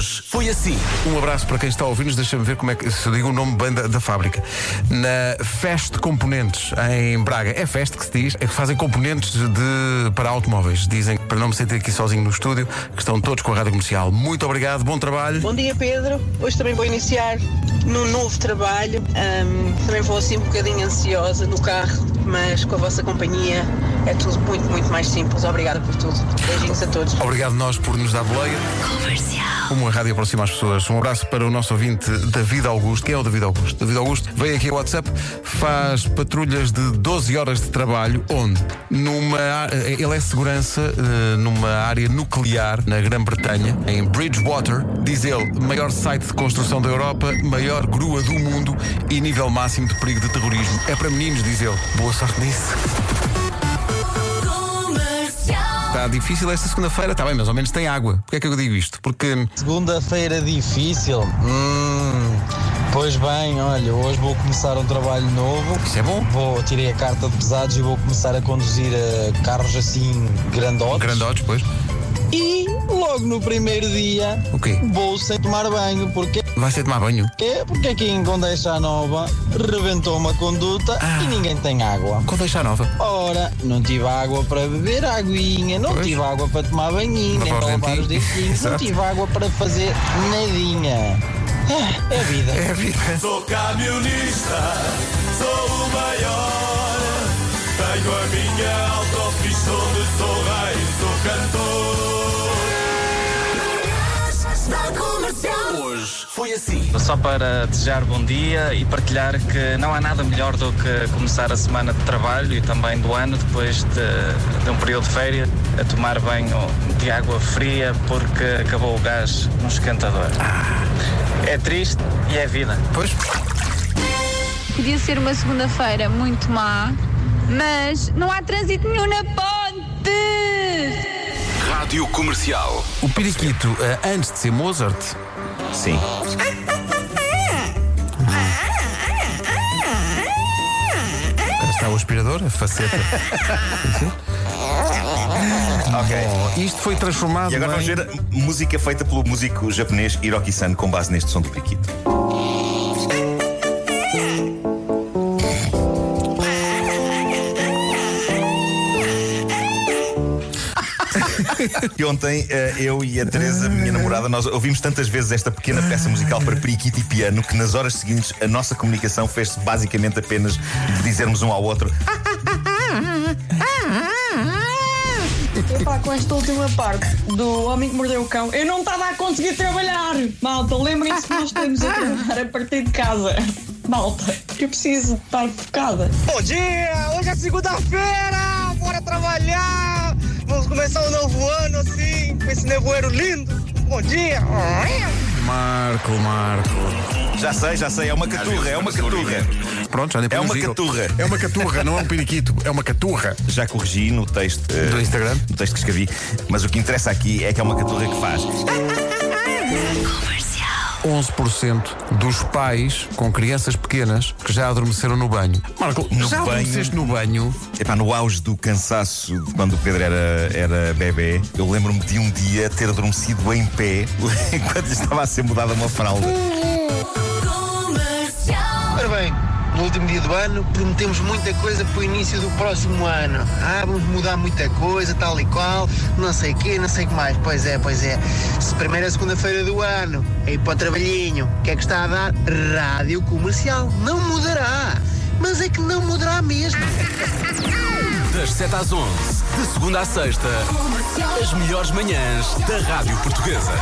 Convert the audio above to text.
Hoje foi assim. Um abraço para quem está a ouvir-nos. Deixa-me ver como é que se eu digo o nome bem da, da fábrica. Na Fest Componentes, em Braga. É Fest que se diz. É que fazem componentes de, para automóveis. Dizem, para não me sentir aqui sozinho no estúdio, que estão todos com a rádio comercial. Muito obrigado, bom trabalho. Bom dia, Pedro. Hoje também vou iniciar num novo trabalho. Ahm, também vou assim um bocadinho ansiosa no carro, mas com a vossa companhia é tudo muito, muito mais simples. Obrigada por tudo. Beijinhos a todos. Obrigado nós por nos dar boleia. Como a rádio aproxima as pessoas. Um abraço para o nosso ouvinte David Augusto. Quem é o David Augusto? David Augusto veio aqui ao WhatsApp, faz patrulhas de 12 horas de trabalho. Onde? Numa, ele é segurança eh, numa área nuclear na Grã-Bretanha, em Bridgewater. Diz ele, maior site de construção da Europa, maior grua do mundo e nível máximo de perigo de terrorismo. É para meninos, diz ele. Boa sorte nisso. Está difícil esta segunda-feira, está bem, mas ao menos tem água. Porquê é que eu digo isto? Porque Segunda-feira difícil. Hum, pois bem, olha, hoje vou começar um trabalho novo. isso é bom. Vou tirei a carta de pesados e vou começar a conduzir eh, carros assim grandotes. Grandotes, pois. E logo no primeiro dia O quê? vou sem tomar banho. Porquê? Vai ser tomar banho? É porque aqui em Condeixa Nova rebentou uma conduta Ah. e ninguém tem água. Qual deixar nova? Ora, não tive água para beber aguinha, não Pois. tive água para tomar banhinho, nem para lavar os dentinhos. não tive água para fazer nadinha. Ah, É a vida. É a vida. Sou camionista, sou o maior. Tenho a minha autopista onde sou Foi assim. Só para desejar bom dia e partilhar que não há nada melhor do que começar a semana de trabalho e também do ano, depois de, de um período de férias, a tomar banho de água fria porque acabou o gás no esquentador. É triste e é vida. Pois. Podia ser uma segunda-feira muito má, mas não há trânsito nenhum na ponte! Rádio Comercial. O periquito, eh, antes de ser Mozart, Sim. cá está o aspirador, a faceta. Ok. Oh, isto foi transformado E agora vamos em... ver música feita pelo músico japonês Hiroki-san com base neste som do periquito. E ontem eh, eu e a Teresa, minha namorada, nós ouvimos tantas vezes esta pequena peça musical para periquito e piano que nas horas seguintes a nossa comunicação fez-se basicamente apenas de dizermos um ao outro Epá, com esta última parte do Homem que Mordeu o Cão, eu não estava a conseguir trabalhar. Malta, lembrem-se que nós estamos a trabalhar a partir de casa. Malta, eu preciso estar focada. Bom dia! Hoje é segunda-feira! Bora trabalhar! Com esse nevoeiro lindo! Bom dia! Marco, Marco. Já sei, já sei, é uma caturra, é uma caturra. Pronto, já nem É uma dizer. caturra. É uma caturra, não é um periquito, é uma caturra. Já corrigi no texto eh, Do Instagram? no texto que escrevi, mas o que interessa aqui é que é uma caturra que faz. 11% dos pais com crianças pequenas que já adormeceram no banho. Marco, No já banho? adormeceste no banho? Epá, no auge do cansaço de quando o Pedro era, era bebê, eu lembro-me de um dia ter adormecido em pé enquanto lhe estava a ser mudada uma fralda. No último dia do ano prometemos muita coisa para o início do próximo ano. Ah, vamos mudar muita coisa, tal e qual, não sei o quê, não sei o que mais. Pois é, pois é. Se primeira segunda-feira do ano é ir para o trabalhinho, o que é que está a dar? Rádio comercial. Não mudará. Mas é que não mudará mesmo. Das 7 às 11, de segunda à sexta, as melhores manhãs da Rádio Portuguesa.